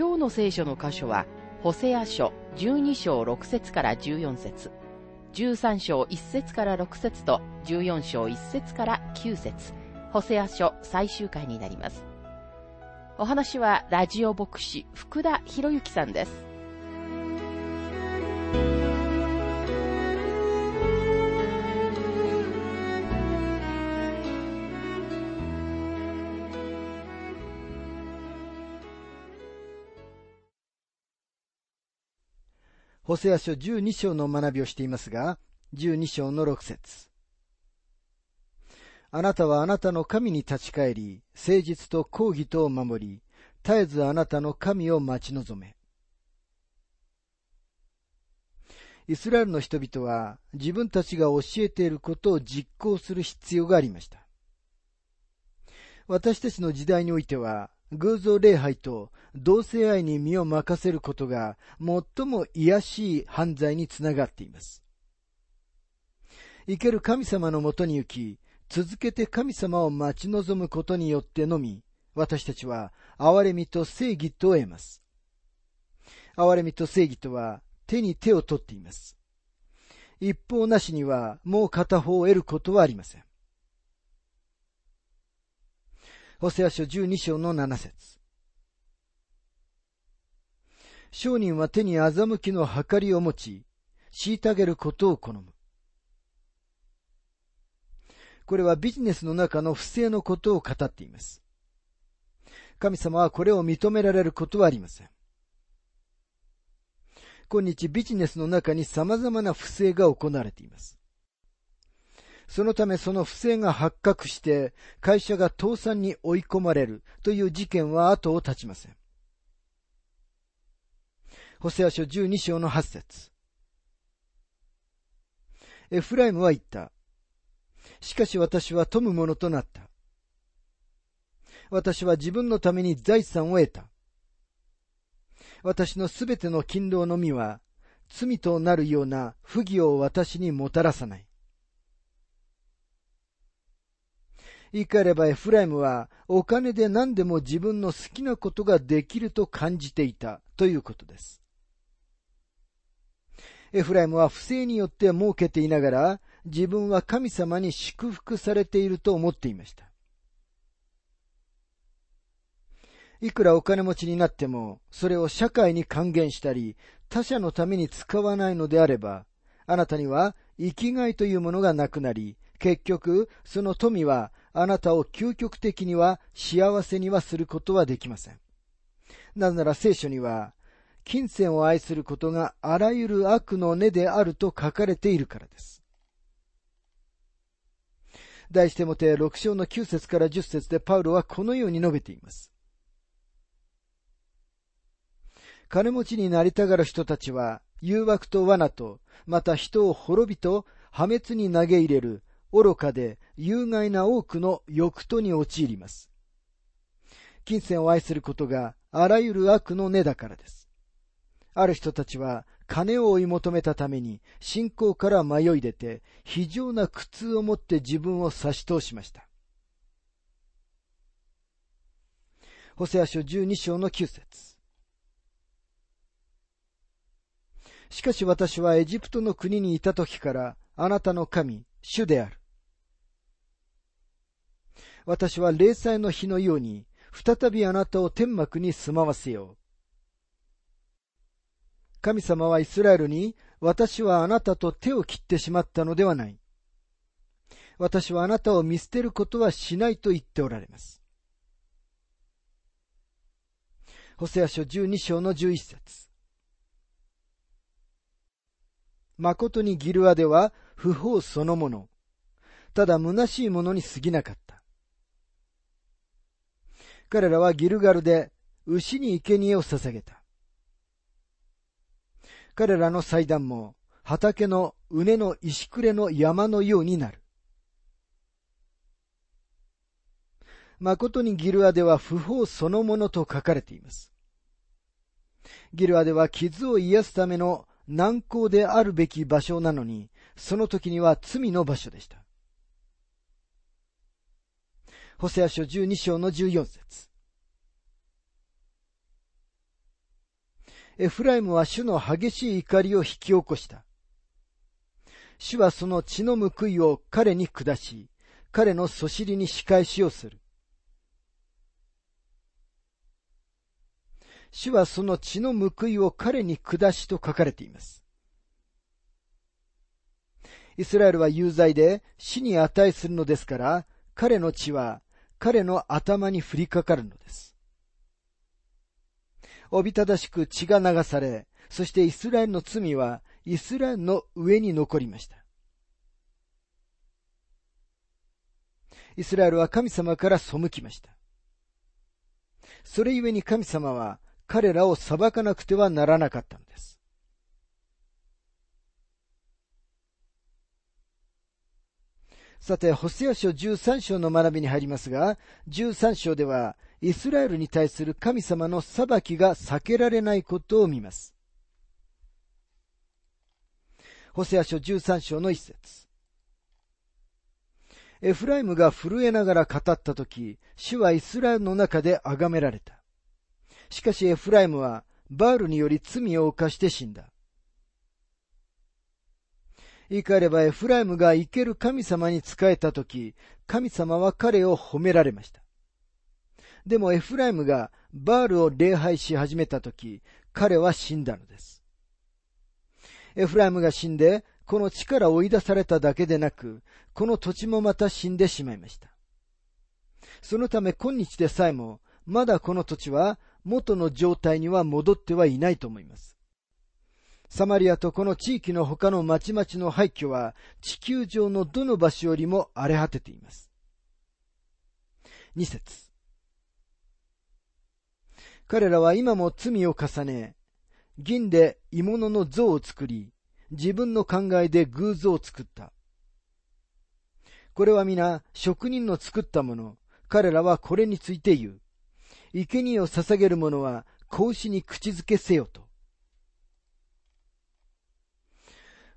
今日の聖書の箇所は、ホセア書12章6節から14節13章1節から6節と14章1節から9節ホセア書最終回になります。お話はラジオ牧師福田博之さんです。ホセア書12章の学びをしていますが、12章の6節あなたはあなたの神に立ち返り、誠実と抗義とを守り、絶えずあなたの神を待ち望め。イスラエルの人々は自分たちが教えていることを実行する必要がありました。私たちの時代においては、偶像礼拝と同性愛に身を任せることが最も癒しい犯罪につながっています。生ける神様のもとに行き、続けて神様を待ち望むことによってのみ、私たちは憐れみと正義と得ます。憐れみと正義とは手に手を取っています。一方なしにはもう片方を得ることはありません。ホセア書12章の7節商人は手に欺きの計りを持ち、虐げることを好む。これはビジネスの中の不正のことを語っています。神様はこれを認められることはありません。今日ビジネスの中に様々な不正が行われています。そのためその不正が発覚して会社が倒産に追い込まれるという事件は後を絶ちません。ホセア書12章の8節エフライムは言った。しかし私は富むものとなった。私は自分のために財産を得た。私のすべての勤労の実は罪となるような不義を私にもたらさない。言い換えればエフライムはお金で何でも自分の好きなことができると感じていたということです。エフライムは不正によって儲けていながら自分は神様に祝福されていると思っていました。いくらお金持ちになっても、それを社会に還元したり、他者のために使わないのであれば、あなたには生きがいというものがなくなり、結局、その富はあなたを究極的には幸せにはすることはできません。なぜなら聖書には、金銭を愛することがあらゆる悪の根であると書かれているからです。題してもて6章の9節から10節でパウロはこのように述べています。金持ちになりたがる人たちは、誘惑と罠と、また人を滅びと破滅に投げ入れる愚かで有害な多くの欲とに陥ります。金銭を愛することがあらゆる悪の根だからです。ある人たちは金を追い求めたために信仰から迷い出て非常な苦痛を持って自分を差し通しました。ホセア書12章の9節しかし私はエジプトの国にいた時からあなたの神、主である。私は霊祭の日のように、再びあなたを天幕に住まわせよう。神様はイスラエルに、私はあなたと手を切ってしまったのではない。私はあなたを見捨てることはしないと言っておられます。ホセア書12章の11節誠にギルアでは不法そのもの。ただ虚しいものに過ぎなかった。彼らはギルガルで牛に生贄を捧げた。彼らの祭壇も畑の畝の石くれの山のようになる。誠にギルアでは不法そのものと書かれています。ギルアでは傷を癒すための難航であるべき場所なのに、その時には罪の場所でした。ホセア書12章の14節エフライムは主の激しい怒りを引き起こした。主はその血の報いを彼に下し、彼のそしりに仕返しをする。主はその血の報いを彼に下しと書かれています。イスラエルは有罪で死に値するのですから、彼の血は彼の頭に降りかかるのです。おびただしく血が流され、そしてイスラエルの罪はイスラエルの上に残りました。イスラエルは神様から背きました。それゆえに神様は彼らを裁かなくてはならなかったのです。さて、ホセア書13章の学びに入りますが、13章では、イスラエルに対する神様の裁きが避けられないことを見ます。ホセア書13章の一節。エフライムが震えながら語ったとき、主はイスラエルの中で崇められた。しかしエフライムはバールにより罪を犯して死んだ。言い換えればエフライムが生ける神様に仕えたとき、神様は彼を褒められました。でもエフライムがバールを礼拝し始めたとき、彼は死んだのです。エフライムが死んで、この地から追い出されただけでなく、この土地もまた死んでしまいました。そのため今日でさえも、まだこの土地は元の状態には戻ってはいないと思います。サマリアとこの地域の他の町々の廃墟は地球上のどの場所よりも荒れ果てています。二節彼らは今も罪を重ね、銀で鋳物の像を作り、自分の考えで偶像を作った。これは皆職人の作ったもの。彼らはこれについて言う。生贄を捧げる者は格子に口づけせよと。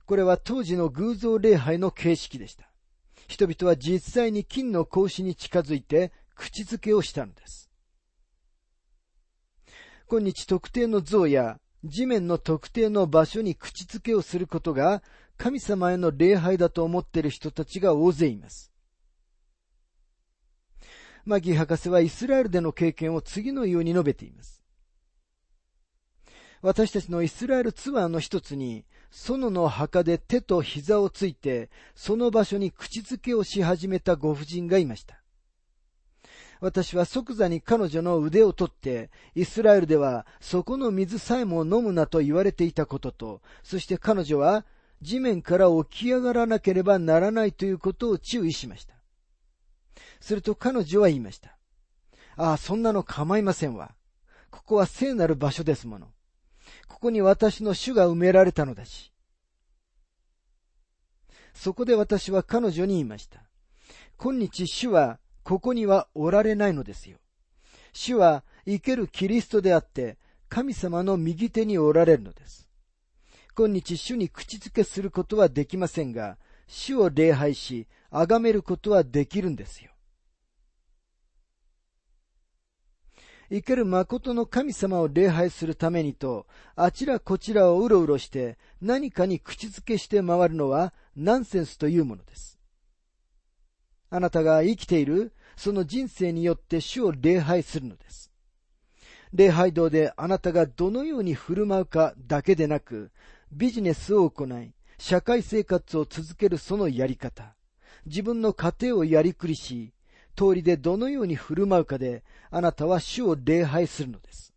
これは当時の偶像礼拝の形式でした。人々は実際に金の格子に近づいて口づけをしたのです。今日特定の像や地面の特定の場所に口づけをすることが神様への礼拝だと思っている人たちが大勢います。マギー博士はイスラエルでの経験を次のように述べています。私たちのイスラエルツアーの一つに、園の墓で手と膝をついて、その場所に口づけをし始めたご婦人がいました。私は即座に彼女の腕を取って、イスラエルではそこの水さえも飲むなと言われていたことと、そして彼女は地面から起き上がらなければならないということを注意しました。すると彼女は言いました。ああ、そんなの構いませんわ。ここは聖なる場所ですもの。ここに私の主が埋められたのだし。そこで私は彼女に言いました。今日主はここにはおられないのですよ。主は生けるキリストであって、神様の右手におられるのです。今日主に口づけすることはできませんが、主を礼拝し、崇めることはできるんですよ。生ける誠の神様を礼拝するためにと、あちらこちらをうろうろして何かに口づけして回るのはナンセンスというものです。あなたが生きているその人生によって主を礼拝するのです。礼拝堂であなたがどのように振る舞うかだけでなく、ビジネスを行い、社会生活を続けるそのやり方、自分の家庭をやりくりし、通りでどのように振る舞うかで、あなたは主を礼拝するのです。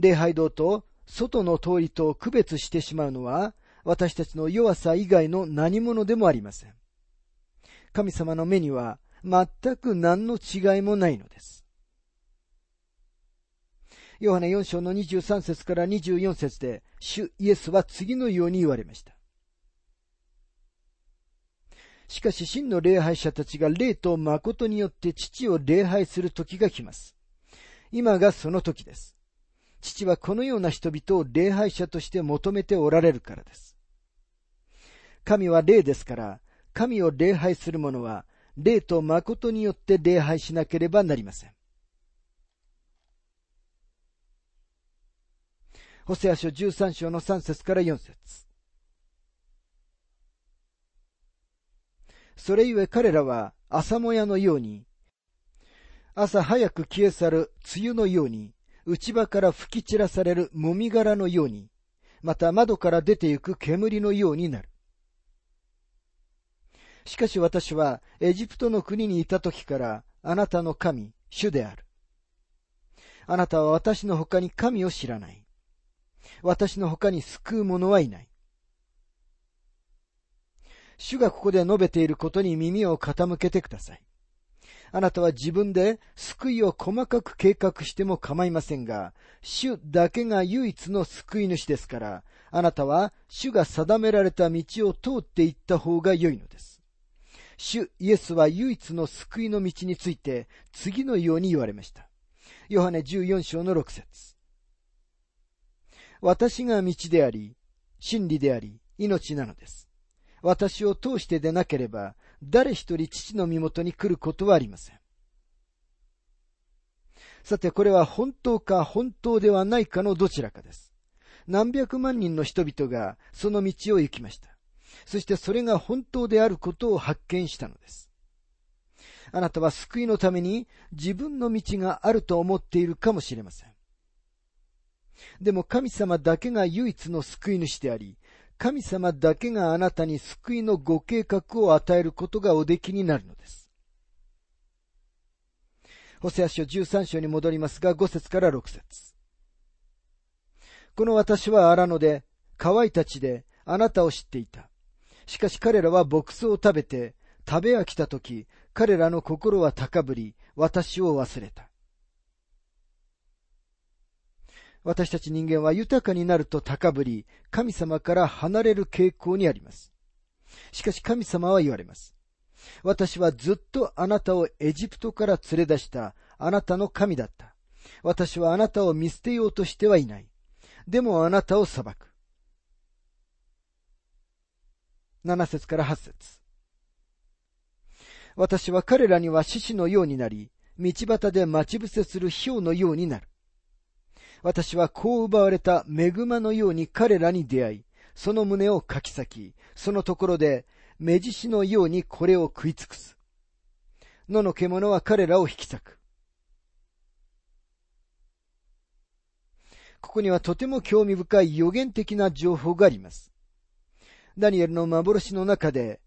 礼拝堂と外の通りと区別してしまうのは、私たちの弱さ以外の何者でもありません。神様の目には全く何の違いもないのです。ヨハネ4章の23節から24節で、主イエスは次のように言われました。しかし真の礼拝者たちが霊と誠によって父を礼拝する時が来ます。今がその時です。父はこのような人々を礼拝者として求めておられるからです。神は霊ですから、神を礼拝する者は、霊と誠によって礼拝しなければなりません。ホセア書13章の3節から4節それゆえ彼らは朝もやのように、朝早く消え去る梅雨のように、内場から吹き散らされるもみ殻のように、また窓から出てゆく煙のようになる。しかし私はエジプトの国にいた時からあなたの神、主である。あなたは私の他に神を知らない。私の他に救う者はいない。主がここで述べていることに耳を傾けてください。あなたは自分で救いを細かく計画しても構いませんが、主だけが唯一の救い主ですから、あなたは主が定められた道を通っていった方が良いのです。主イエスは唯一の救いの道について次のように言われました。ヨハネ14章の6節私が道であり、真理であり、命なのです。私を通してでなければ、誰一人父の身元に来ることはありません。さて、これは本当か本当ではないかのどちらかです。何百万人の人々がその道を行きました。そしてそれが本当であることを発見したのです。あなたは救いのために自分の道があると思っているかもしれません。でも神様だけが唯一の救い主であり、神様だけがあなたに救いのご計画を与えることがおできになるのです。ホセア書13章に戻りますが、5節から6節この私は荒野で、乾いた地であなたを知っていた。しかし彼らは牧草を食べて、食べ飽きたとき、彼らの心は高ぶり、私を忘れた。私たち人間は豊かになると高ぶり、神様から離れる傾向にあります。しかし神様は言われます。私はずっとあなたをエジプトから連れ出したあなたの神だった。私はあなたを見捨てようとしてはいない。でもあなたを裁く。7節から8節私は彼らには獅子のようになり、道端で待ち伏せする氷のようになる。私はこう奪われた恵まのように彼らに出会い、その胸をかき裂き、そのところで目獅子のようにこれを食い尽くす。野の獣は彼らを引き裂く。ここにはとても興味深い予言的な情報があります。ダニエルの幻の中で、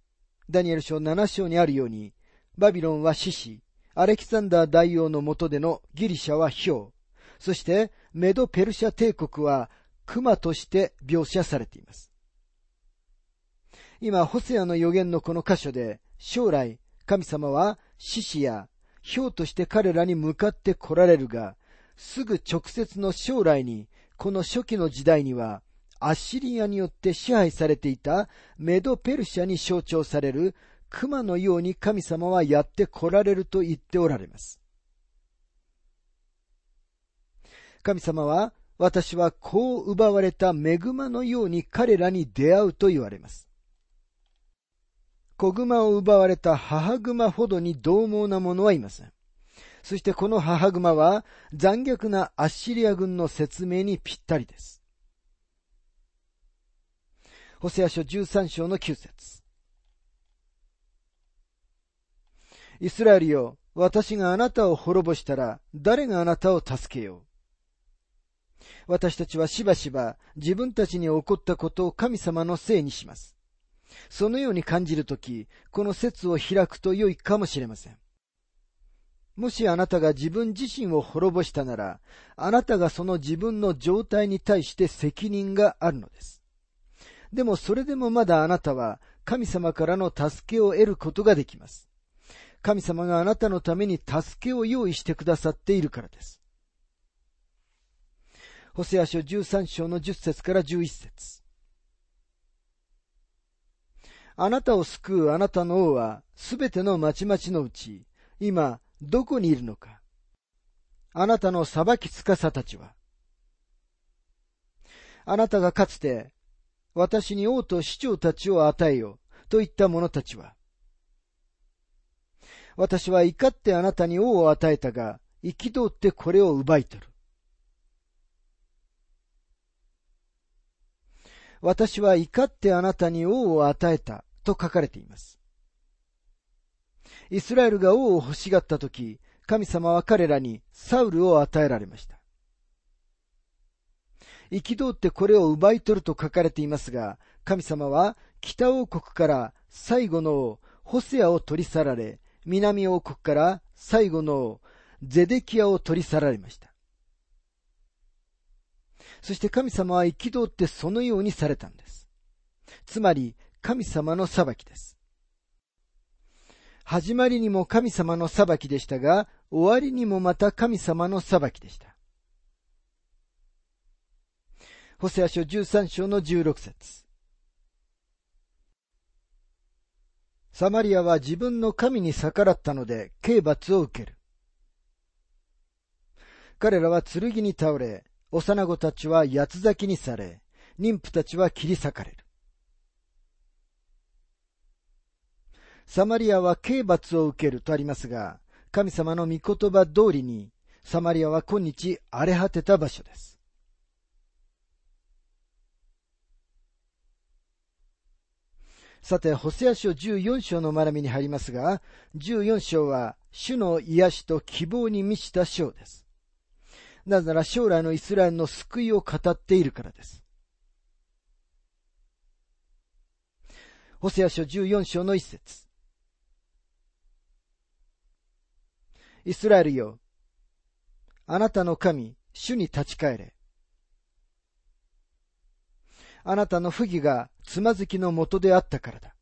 ダニエル書7章にあるように、バビロンは獅子、アレキサンダー大王の下でのギリシャは氷、そしてメド・ペルシャ帝国は熊として描写されています。今、ホセアの予言のこの箇所で、将来、神様は獅子や氷として彼らに向かって来られるが、すぐ直接の将来に、この初期の時代には、アッシリアによって支配されていたメド・ペルシャに象徴される熊のように神様はやって来られると言っておられます。神様は、私はこう奪われた恵まのように彼らに出会うと言われます。子熊を奪われた母熊ほどに獰猛な者はいません。そしてこの母熊は残虐なアッシリア軍の説明にぴったりです。ホセア書13章の9節イスラエルよ、私があなたを滅ぼしたら誰があなたを助けよう私たちはしばしば自分たちに起こったことを神様のせいにします。そのように感じるとき、この説を開くと良いかもしれません。もしあなたが自分自身を滅ぼしたなら、あなたがその自分の状態に対して責任があるのです。でもそれでもまだあなたは神様からの助けを得ることができます。神様があなたのために助けを用意してくださっているからです。ホセア書13章の10節から11節あなたを救うあなたの王はすべての町々のうち、今どこにいるのかあなたの裁きつかさたちはあなたがかつて私に王と市長たちを与えよと言った者たちは私は怒ってあなたに王を与えたが、憤ってこれを奪い取る。私は怒ってあなたに王を与えたと書かれています。イスラエルが王を欲しがったとき、神様は彼らにサウルを与えられました。憤ってこれを奪い取ると書かれていますが、神様は北王国から最後の、ホセアを取り去られ、南王国から最後の、ゼデキアを取り去られました。そして神様は憤ってそのようにされたんです。つまり、神様の裁きです。始まりにも神様の裁きでしたが、終わりにもまた神様の裁きでした。ホセア書13章の16節サマリアは自分の神に逆らったので刑罰を受ける。彼らは剣に倒れ、幼子たちは八つ咲きにされ、妊婦たちは切り裂かれる。サマリアは刑罰を受けるとありますが、神様の御言葉通りに、サマリアは今日荒れ果てた場所です。さて、ホセア書14章の学びに入りますが、14章は主の癒しと希望に満ちた章です。なぜなら将来のイスラエルの救いを語っているからです。ホセア書14章の一節。イスラエルよ、あなたの神、主に立ち返れ。あなたの不義がつまずきのもとであったからだ。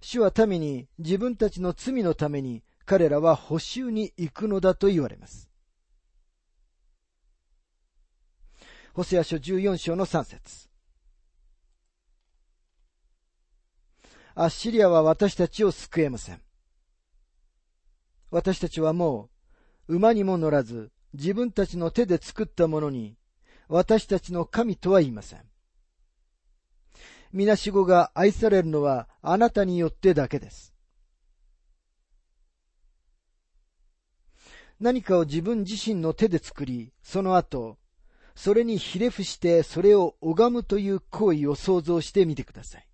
主は民に自分たちの罪のために彼らは補修に行くのだと言われます。ホセア書14章の3節アッシリアは私たちを救えません。私たちはもう馬にも乗らず自分たちの手で作ったものに私たちの神とは言いません。みなしごが愛されるのはあなたによってだけです。何かを自分自身の手で作り、その後、それにひれ伏してそれを拝むという行為を想像してみてください。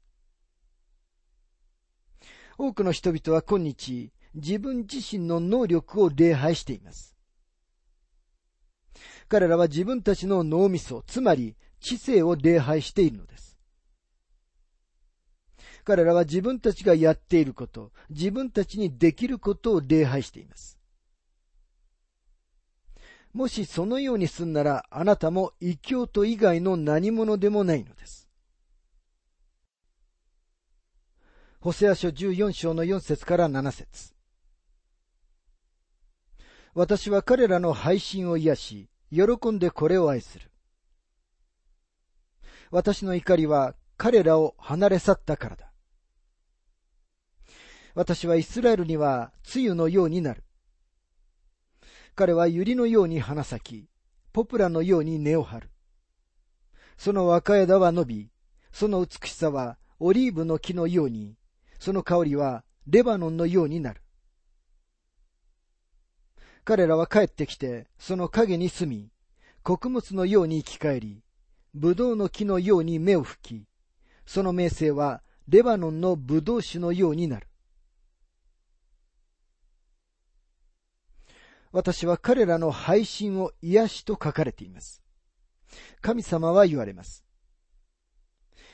多くの人々は今日、自分自身の能力を礼拝しています。彼らは自分たちの脳みそ、つまり知性を礼拝しているのです。彼らは自分たちがやっていること、自分たちにできることを礼拝しています。もしそのようにすんなら、あなたも異教徒以外の何者でもないのです。ホセア書14章の4節から7節私は彼らの配信を癒し、喜んでこれを愛する。私の怒りは彼らを離れ去ったからだ。私はイスラエルには梅雨のようになる。彼は百合のように花咲き、ポプラのように根を張る。その若枝は伸び、その美しさはオリーブの木のように、その香りはレバノンのようになる。彼らは帰ってきて、その影に住み、穀物のように生き返り、ブドウの木のように目を吹き、その名声はレバノンのブドウ酒のようになる。私は彼らの配信を癒しと書かれています。神様は言われます。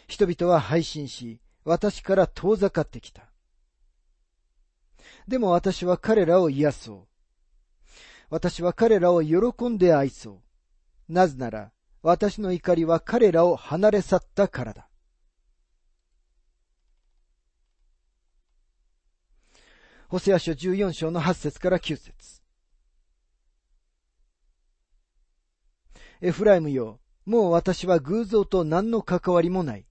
人々は配信し、私から遠ざかってきた。でも私は彼らを癒そう。私は彼らを喜んで愛そう。なぜなら、私の怒りは彼らを離れ去ったからだ。ホセア書14章の8節から9節エフライムよ、もう私は偶像と何の関わりもない。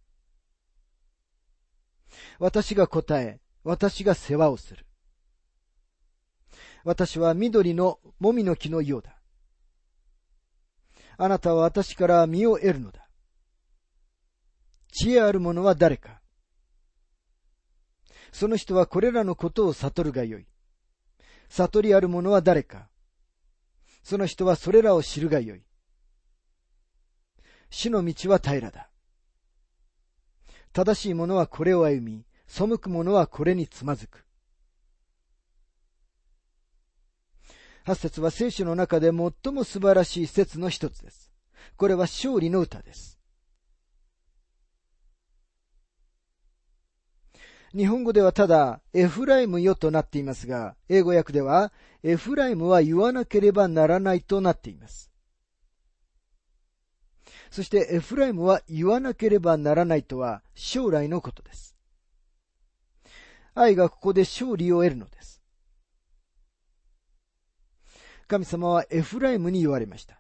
私が答え、私が世話をする。私は緑のもみの木のようだ。あなたは私から身を得るのだ。知恵ある者は誰かその人はこれらのことを悟るがよい。悟りある者は誰かその人はそれらを知るがよい。死の道は平らだ。正しい者はこれを歩み、背く者はこれにつまずく。八節は聖書の中で最も素晴らしい説の一つです。これは勝利の歌です。日本語ではただ、エフライムよとなっていますが、英語訳では、エフライムは言わなければならないとなっています。そしてエフライムは言わなければならないとは将来のことです。愛がここで勝利を得るのです。神様はエフライムに言われました。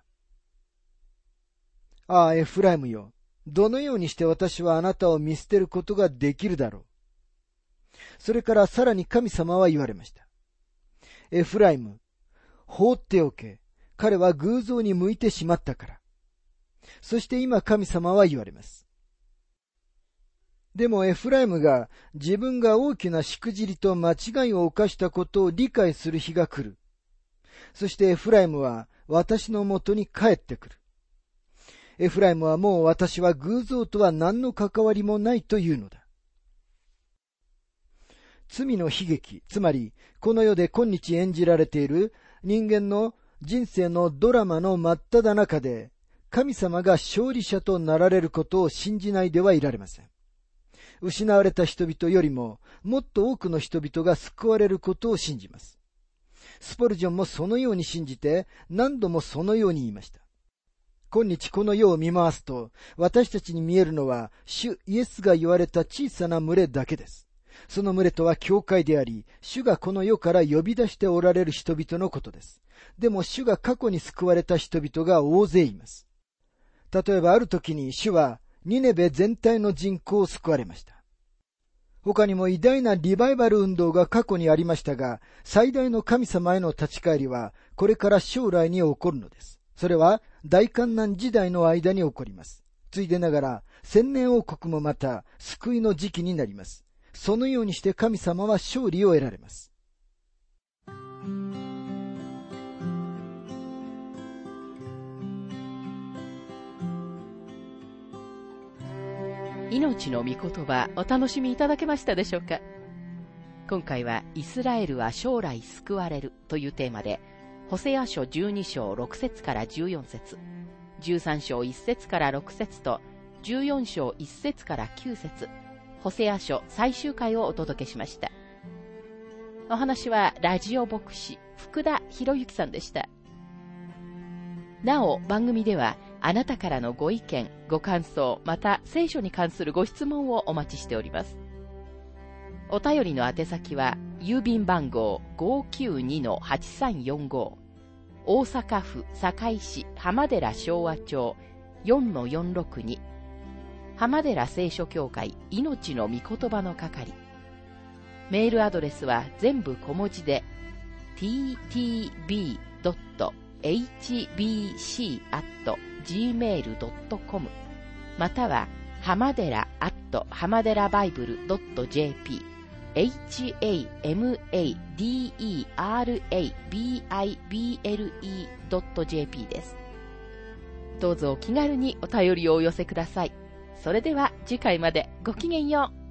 ああ、エフライムよ。どのようにして私はあなたを見捨てることができるだろう。それからさらに神様は言われました。エフライム、放っておけ。彼は偶像に向いてしまったから。そして今神様は言われます。でもエフライムが自分が大きなしくじりと間違いを犯したことを理解する日が来る。そしてエフライムは私のもとに帰ってくる。エフライムはもう私は偶像とは何の関わりもないというのだ。罪の悲劇、つまりこの世で今日演じられている人間の人生のドラマの真っ只中で神様が勝利者となられることを信じないではいられません。失われた人々よりももっと多くの人々が救われることを信じます。スポルジョンもそのように信じて何度もそのように言いました。今日この世を見回すと私たちに見えるのは主イエスが言われた小さな群れだけです。その群れとは教会であり、主がこの世から呼び出しておられる人々のことです。でも主が過去に救われた人々が大勢います。例えばある時に主はニネベ全体の人口を救われました。他にも偉大なリバイバル運動が過去にありましたが、最大の神様への立ち返りは、これから将来に起こるのです。それは、大観難時代の間に起こります。ついでながら、千年王国もまた、救いの時期になります。そのようにして神様は勝利を得られます。命の御言葉お楽しみいただけましたでしょうか？今回はイスラエルは将来救われるというテーマで、ホセア書12章6節から14節13章1節から6節と14章1節から9節ホセア書最終回をお届けしました。お話はラジオ牧師福田博之さんでした。なお、番組ではあなたからのご意見、ご感想、また聖書に関するご質問をお待ちしております。お便りの宛先は、郵便番号592-8345、大阪府堺市浜寺昭和町4-462、浜寺聖書協会命の御言葉の係。メールアドレスは全部小文字で、ttb.hbc@ hbc.gmail.com または、浜寺アット浜寺バイブル .jp hamadera.bible.jp です。どうぞお気軽にお便りをお寄せください。それでは次回までごきげんよう。